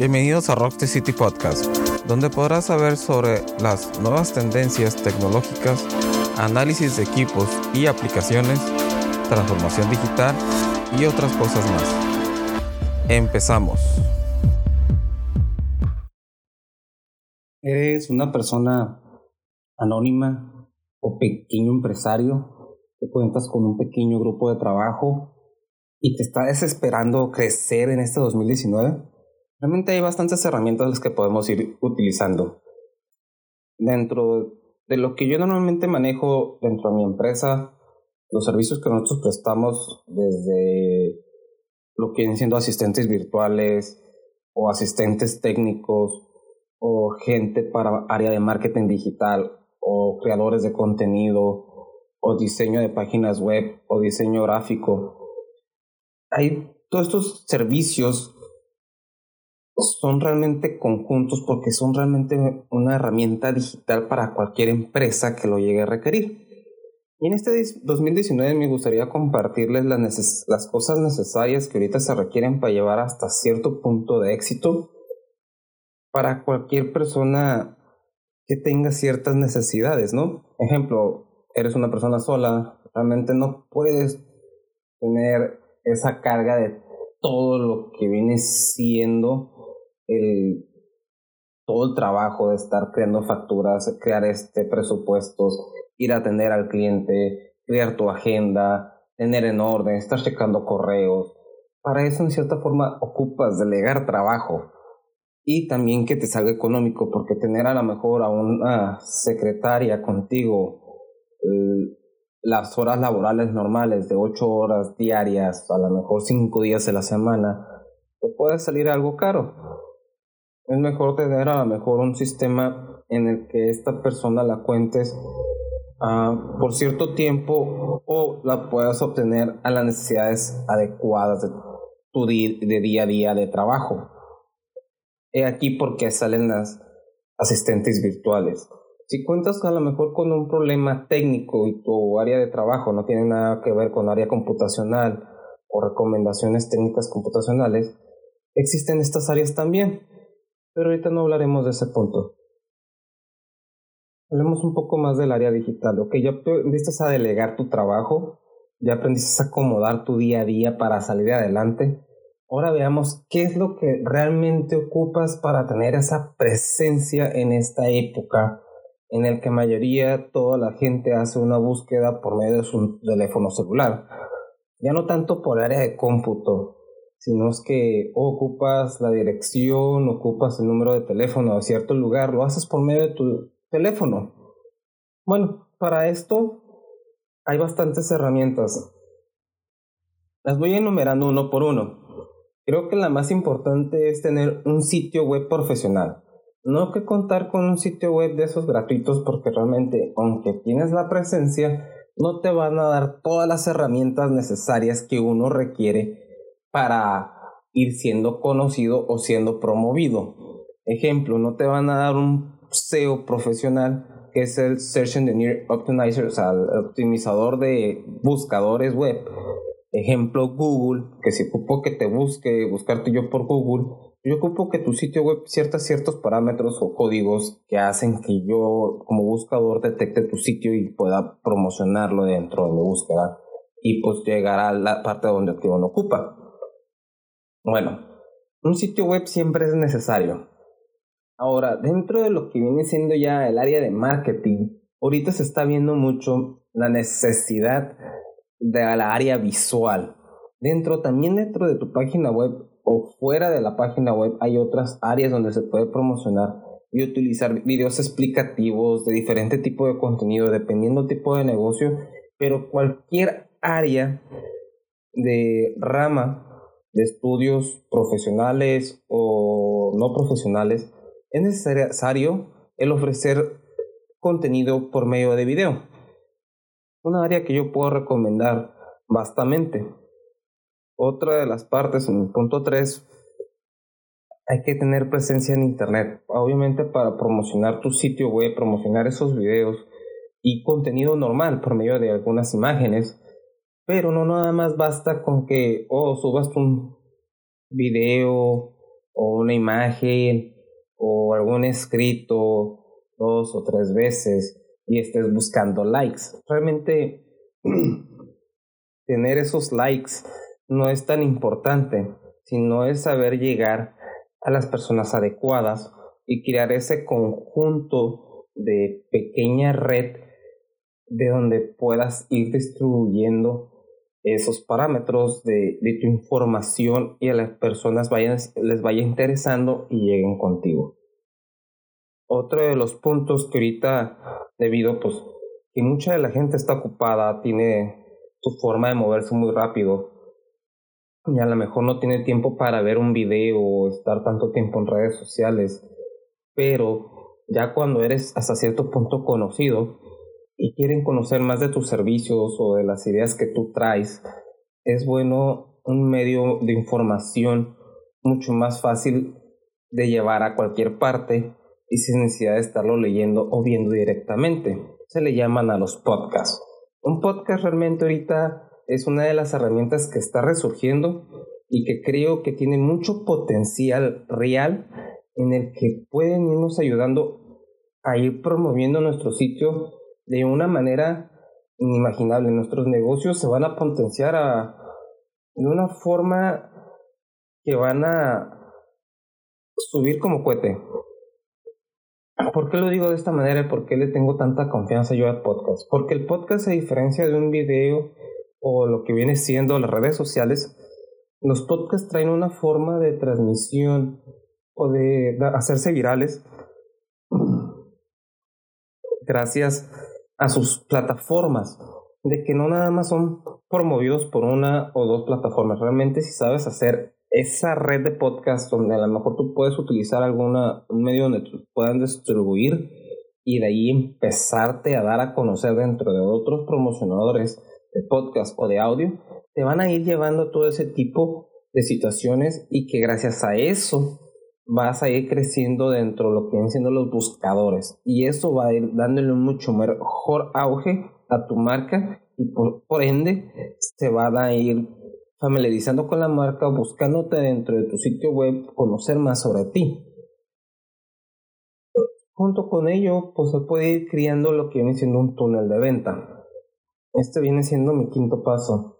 Bienvenidos a Rock the City Podcast, donde podrás saber sobre las nuevas tendencias tecnológicas, análisis de equipos y aplicaciones, transformación digital y otras cosas más. Empezamos. ¿Eres una persona anónima o pequeño empresario que cuentas con un pequeño grupo de trabajo y te está desesperando crecer en este 2019? Realmente hay bastantes herramientas las que podemos ir utilizando. Dentro de lo que yo normalmente manejo dentro de mi empresa, los servicios que nosotros prestamos desde lo que vienen siendo asistentes virtuales o asistentes técnicos o gente para área de marketing digital o creadores de contenido o diseño de páginas web o diseño gráfico. Hay todos estos servicios son realmente conjuntos porque son realmente una herramienta digital para cualquier empresa que lo llegue a requerir. Y en este 2019 me gustaría compartirles las, cosas necesarias que ahorita se requieren para llevar hasta cierto punto de éxito para cualquier persona que tenga ciertas necesidades, ¿no? Ejemplo, eres una persona sola, realmente no puedes tener esa carga de todo lo que viene siendo el, todo el trabajo de estar creando facturas, crear este presupuestos, ir a atender al cliente, crear tu agenda, tener en orden, estar checando correos. Para eso, en cierta forma, ocupas delegar trabajo y también que te salga económico, porque tener a lo mejor a una secretaria contigo las horas laborales normales de 8 horas diarias, a lo mejor 5 días de la semana, te puede salir algo caro es mejor tener a lo mejor un sistema en el que esta persona la cuentes uh, por cierto tiempo o la puedas obtener a las necesidades adecuadas de tu de día a día de trabajo. He aquí porque salen las asistentes virtuales. Si cuentas a lo mejor con un problema técnico y tu área de trabajo no tiene nada que ver con área computacional o recomendaciones técnicas computacionales, existen estas áreas también pero ahorita no hablaremos de ese punto. Hablemos un poco más del área digital. Ok, ya aprendiste a delegar tu trabajo, ya aprendiste a acomodar tu día a día para salir adelante. Ahora veamos qué es lo que realmente ocupas para tener esa presencia en esta época en el que mayoría toda la gente hace una búsqueda por medio de su teléfono celular. Ya no tanto por área de cómputo, sino es que ocupas la dirección, ocupas el número de teléfono de cierto lugar, lo haces por medio de tu teléfono. Bueno, para esto hay bastantes herramientas. Las voy enumerando uno por uno. Creo que la más importante es tener un sitio web profesional. No que contar con un sitio web de esos gratuitos porque realmente, aunque tienes la presencia, no te van a dar todas las herramientas necesarias que uno requiere para ir siendo conocido o siendo promovido. Ejemplo, no te van a dar un SEO profesional que es el Search Engineer Optimizer, o sea, el optimizador de buscadores web. Ejemplo, Google, que si ocupo que te busque, buscarte yo por Google, yo ocupo que tu sitio web ciertas ciertos parámetros o códigos que hacen que yo como buscador detecte tu sitio y pueda promocionarlo dentro de mi búsqueda y pues llegar a la parte donde uno ocupa. Bueno, un sitio web siempre es necesario. Ahora, dentro de lo que viene siendo ya el área de marketing, ahorita se está viendo mucho la necesidad de la área visual. Dentro, también dentro de tu página web o fuera de la página web hay otras áreas donde se puede promocionar y utilizar videos explicativos de diferente tipo de contenido dependiendo del tipo de negocio, pero cualquier área de rama de estudios profesionales o no profesionales, es necesario el ofrecer contenido por medio de video. Una área que yo puedo recomendar bastante. Otra de las partes, en el punto 3, hay que tener presencia en Internet. Obviamente para promocionar tu sitio web, promocionar esos videos y contenido normal por medio de algunas imágenes pero no nada más basta con que, oh, subas un video o una imagen o algún escrito dos o tres veces y estés buscando likes. Realmente tener esos likes no es tan importante, sino es saber llegar a las personas adecuadas y crear ese conjunto de pequeña red de donde puedas ir distribuyendo esos parámetros de, tu información y a las personas les vaya interesando y lleguen contigo. Otro de los puntos que ahorita, debido pues que mucha de la gente está ocupada, tiene su forma de moverse muy rápido, y a lo mejor no tiene tiempo para ver un video o estar tanto tiempo en redes sociales, pero ya cuando eres hasta cierto punto conocido, y quieren conocer más de tus servicios o de las ideas que tú traes, es bueno un medio de información mucho más fácil de llevar a cualquier parte y sin necesidad de estarlo leyendo o viendo directamente. Se le llaman a los podcasts. Un podcast realmente ahorita es una de las herramientas que está resurgiendo y que creo que tiene mucho potencial real en el que pueden irnos ayudando a ir promoviendo nuestro sitio de una manera inimaginable. Nuestros negocios se van a potenciar a, de una forma que van a subir como cohete. ¿Por qué lo digo de esta manera? ¿Por qué le tengo tanta confianza yo al podcast? Porque el podcast, a diferencia de un video o lo que viene siendo las redes sociales, los podcasts traen una forma de transmisión o de hacerse virales gracias a sus plataformas, de que no nada más son promovidos por una o dos plataformas. Realmente si sabes hacer esa red de podcast donde a lo mejor tú puedes utilizar alguna, un medio donde puedan distribuir y de ahí empezarte a dar a conocer dentro de otros promocionadores de podcast o de audio, te van a ir llevando todo ese tipo de situaciones y que gracias a eso vas a ir creciendo dentro de lo que vienen siendo los buscadores y eso va a ir dándole un mucho mejor auge a tu marca y por, ende se van a ir familiarizando con la marca, buscándote dentro de tu sitio web, conocer más sobre ti. Junto con ello, pues se puede ir criando lo que viene siendo un túnel de venta. Este viene siendo mi quinto paso,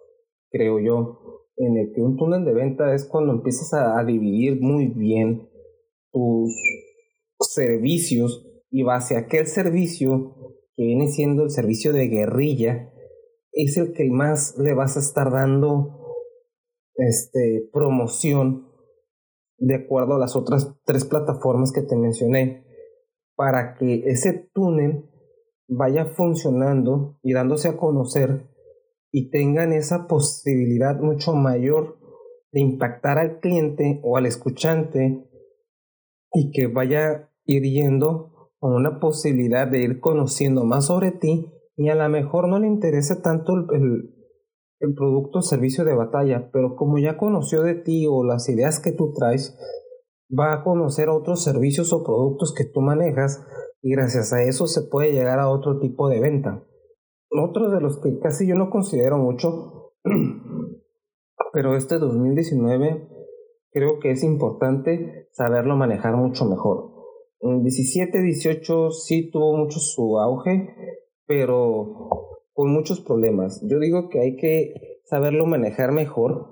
creo yo, en el que un túnel de venta es cuando empiezas a dividir muy bien tus servicios y base a aquel servicio que viene siendo el servicio de guerrilla es el que más le vas a estar dando este promoción de acuerdo a las otras tres plataformas que te mencioné para que ese túnel vaya funcionando y dándose a conocer y tengan esa posibilidad mucho mayor de impactar al cliente o al escuchante y que vaya ir yendo con una posibilidad de ir conociendo más sobre ti y a lo mejor no le interese tanto el, el, producto o servicio de batalla, pero como ya conoció de ti o las ideas que tú traes, va a conocer otros servicios o productos que tú manejas y gracias a eso se puede llegar a otro tipo de venta. Otro de los que casi yo no considero mucho, pero este 2019 creo que es importante saberlo manejar mucho mejor. En 17, 18 sí tuvo mucho su auge, pero con muchos problemas. Yo digo que hay que saberlo manejar mejor.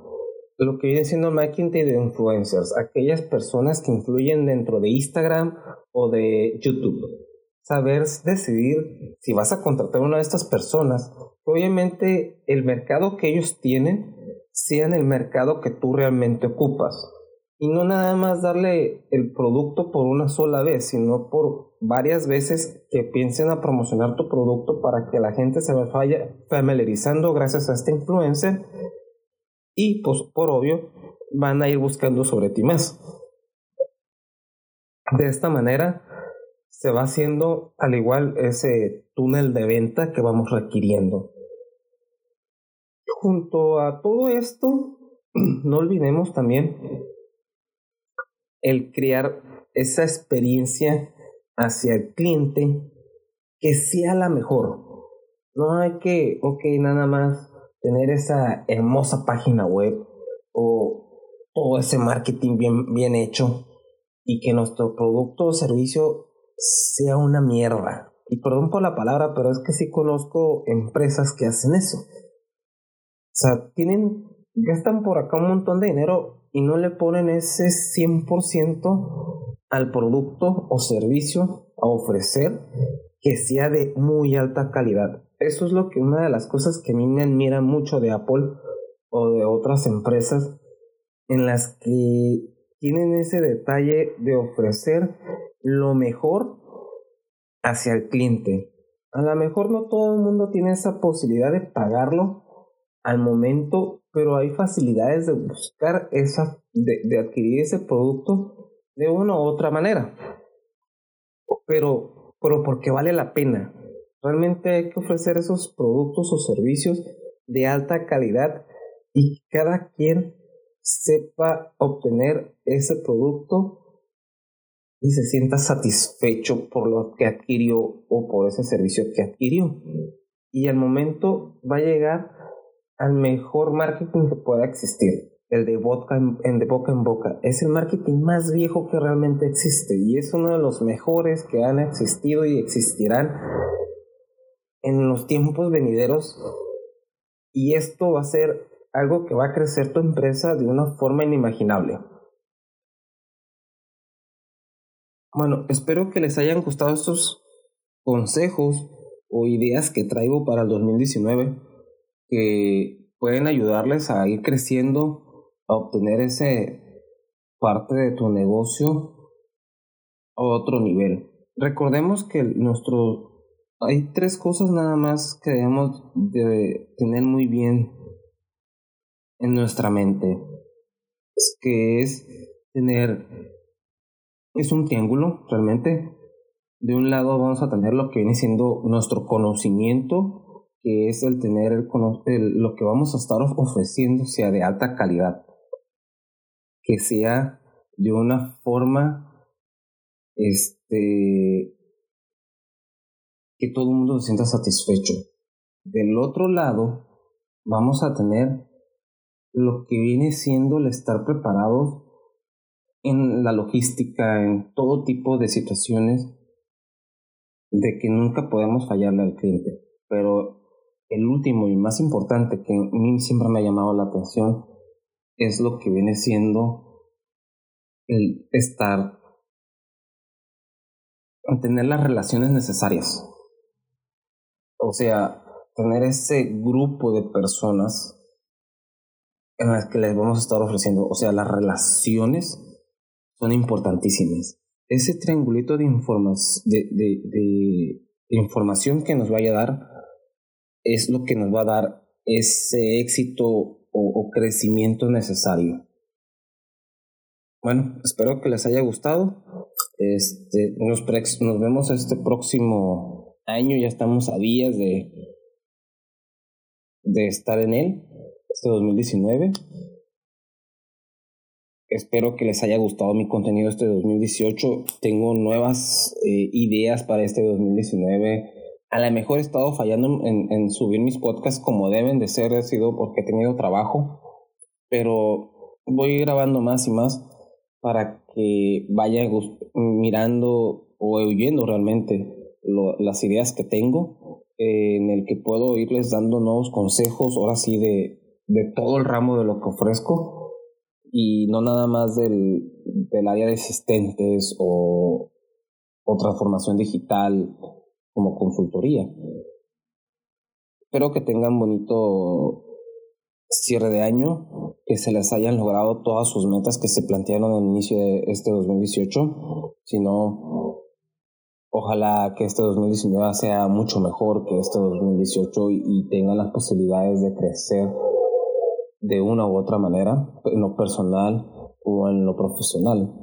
Lo que viene siendo marketing de influencers, aquellas personas que influyen dentro de Instagram o de YouTube. Saber decidir si vas a contratar a una de estas personas. Obviamente el mercado que ellos tienen sea en el mercado que tú realmente ocupas. Y no nada más darle el producto por una sola vez, sino por varias veces que piensen a promocionar tu producto para que la gente se vaya familiarizando gracias a este influencer. Y pues por obvio van a ir buscando sobre ti más. De esta manera se va haciendo al igual ese túnel de venta que vamos requiriendo junto a todo esto, no olvidemos también el crear esa experiencia hacia el cliente que sea la mejor. No hay que, ok, nada más tener esa hermosa página web o todo ese marketing bien, bien hecho y que nuestro producto o servicio sea una mierda. Y perdón por la palabra, pero es que sí conozco empresas que hacen eso. O sea, tienen, gastan por acá un montón de dinero y no le ponen ese 100% al producto o servicio a ofrecer que sea de muy alta calidad. Eso es lo que una de las cosas que a mí me admira mucho de Apple o de otras empresas en las que tienen ese detalle de ofrecer lo mejor hacia el cliente. A lo mejor no todo el mundo tiene esa posibilidad de pagarlo al momento, pero hay facilidades de buscar esa, de, de adquirir ese producto de una u otra manera. Pero, pero porque vale la pena. Realmente hay que ofrecer esos productos o servicios de alta calidad y cada quien sepa obtener ese producto y se sienta satisfecho por lo que adquirió o por ese servicio que adquirió. Y al momento va a llegar al mejor marketing que pueda existir, el de, boca en, boca en boca. Es el marketing más viejo que realmente existe y es uno de los mejores que han existido y existirán en los tiempos venideros. Y esto va a ser algo que va a crecer tu empresa de una forma inimaginable. Bueno, espero que les hayan gustado estos consejos o ideas que traigo para el 2019 que pueden ayudarles a ir creciendo, a obtener ese parte de tu negocio a otro nivel. Recordemos que nuestro hay tres cosas nada más que debemos de tener muy bien en nuestra mente, que es tener, es un triángulo realmente. De un lado vamos a tener lo que viene siendo nuestro conocimiento, que es el tener el, lo que vamos a estar ofreciendo sea de alta calidad, que sea de una forma, este, que todo el mundo se sienta satisfecho. Del otro lado, vamos a tener lo que viene siendo el estar preparados en la logística, en todo tipo de situaciones, de que nunca podemos fallarle al cliente. Pero el último y más importante que a mí siempre me ha llamado la atención es lo que viene siendo el estar, tener las relaciones necesarias. O sea, tener ese grupo de personas en las que les vamos a estar ofreciendo. O sea, las relaciones son importantísimas. Ese triangulito de, de, de, de, información que nos vaya a dar es lo que nos va a dar ese éxito o, crecimiento necesario. Bueno, espero que les haya gustado. Este, nos, nos vemos este próximo año, ya estamos a días de, de estar en él este 2019. Espero que les haya gustado mi contenido este 2018. Tengo nuevas eh, ideas para este 2019. A lo mejor he estado fallando en, en, subir mis podcasts como deben de ser, ha sido porque he tenido trabajo. Pero voy grabando más y más para que vaya mirando o oyendo realmente las ideas que tengo, en el que puedo irles dando nuevos consejos, ahora sí, de, de todo el ramo de lo que ofrezco y no nada más del, del área de asistentes o, o transformación digital como consultoría. Espero que tengan bonito cierre de año, que se les hayan logrado todas sus metas que se plantearon al inicio de este 2018. Si no, ojalá que este 2019 sea mucho mejor que este 2018 y, tengan las posibilidades de crecer de una u otra manera, en lo personal o en lo profesional.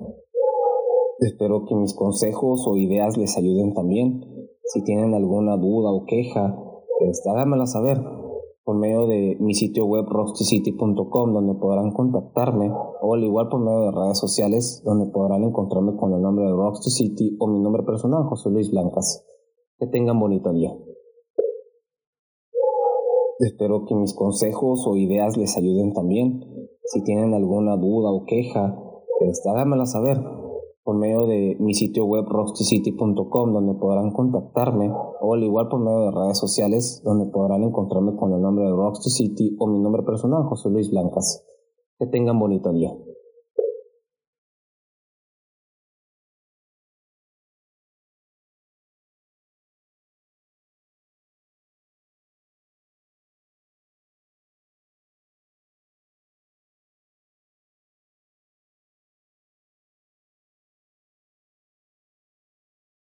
Espero que mis consejos o ideas les ayuden también. Si tienen alguna duda o queja, pues háganmela saber por medio de mi sitio web rostycity.com donde podrán contactarme o al igual por medio de redes sociales donde podrán encontrarme con el nombre de Rockstar City o mi nombre personal José Luis Blancas. Que tengan bonito día. Espero que mis consejos o ideas les ayuden también. Si tienen alguna duda o queja, pues háganmela saber por medio de mi sitio web roxycity.com donde podrán contactarme o al igual por medio de redes sociales donde podrán encontrarme con el nombre de Roxy City o mi nombre personal José Luis Blancas. Que tengan bonito día.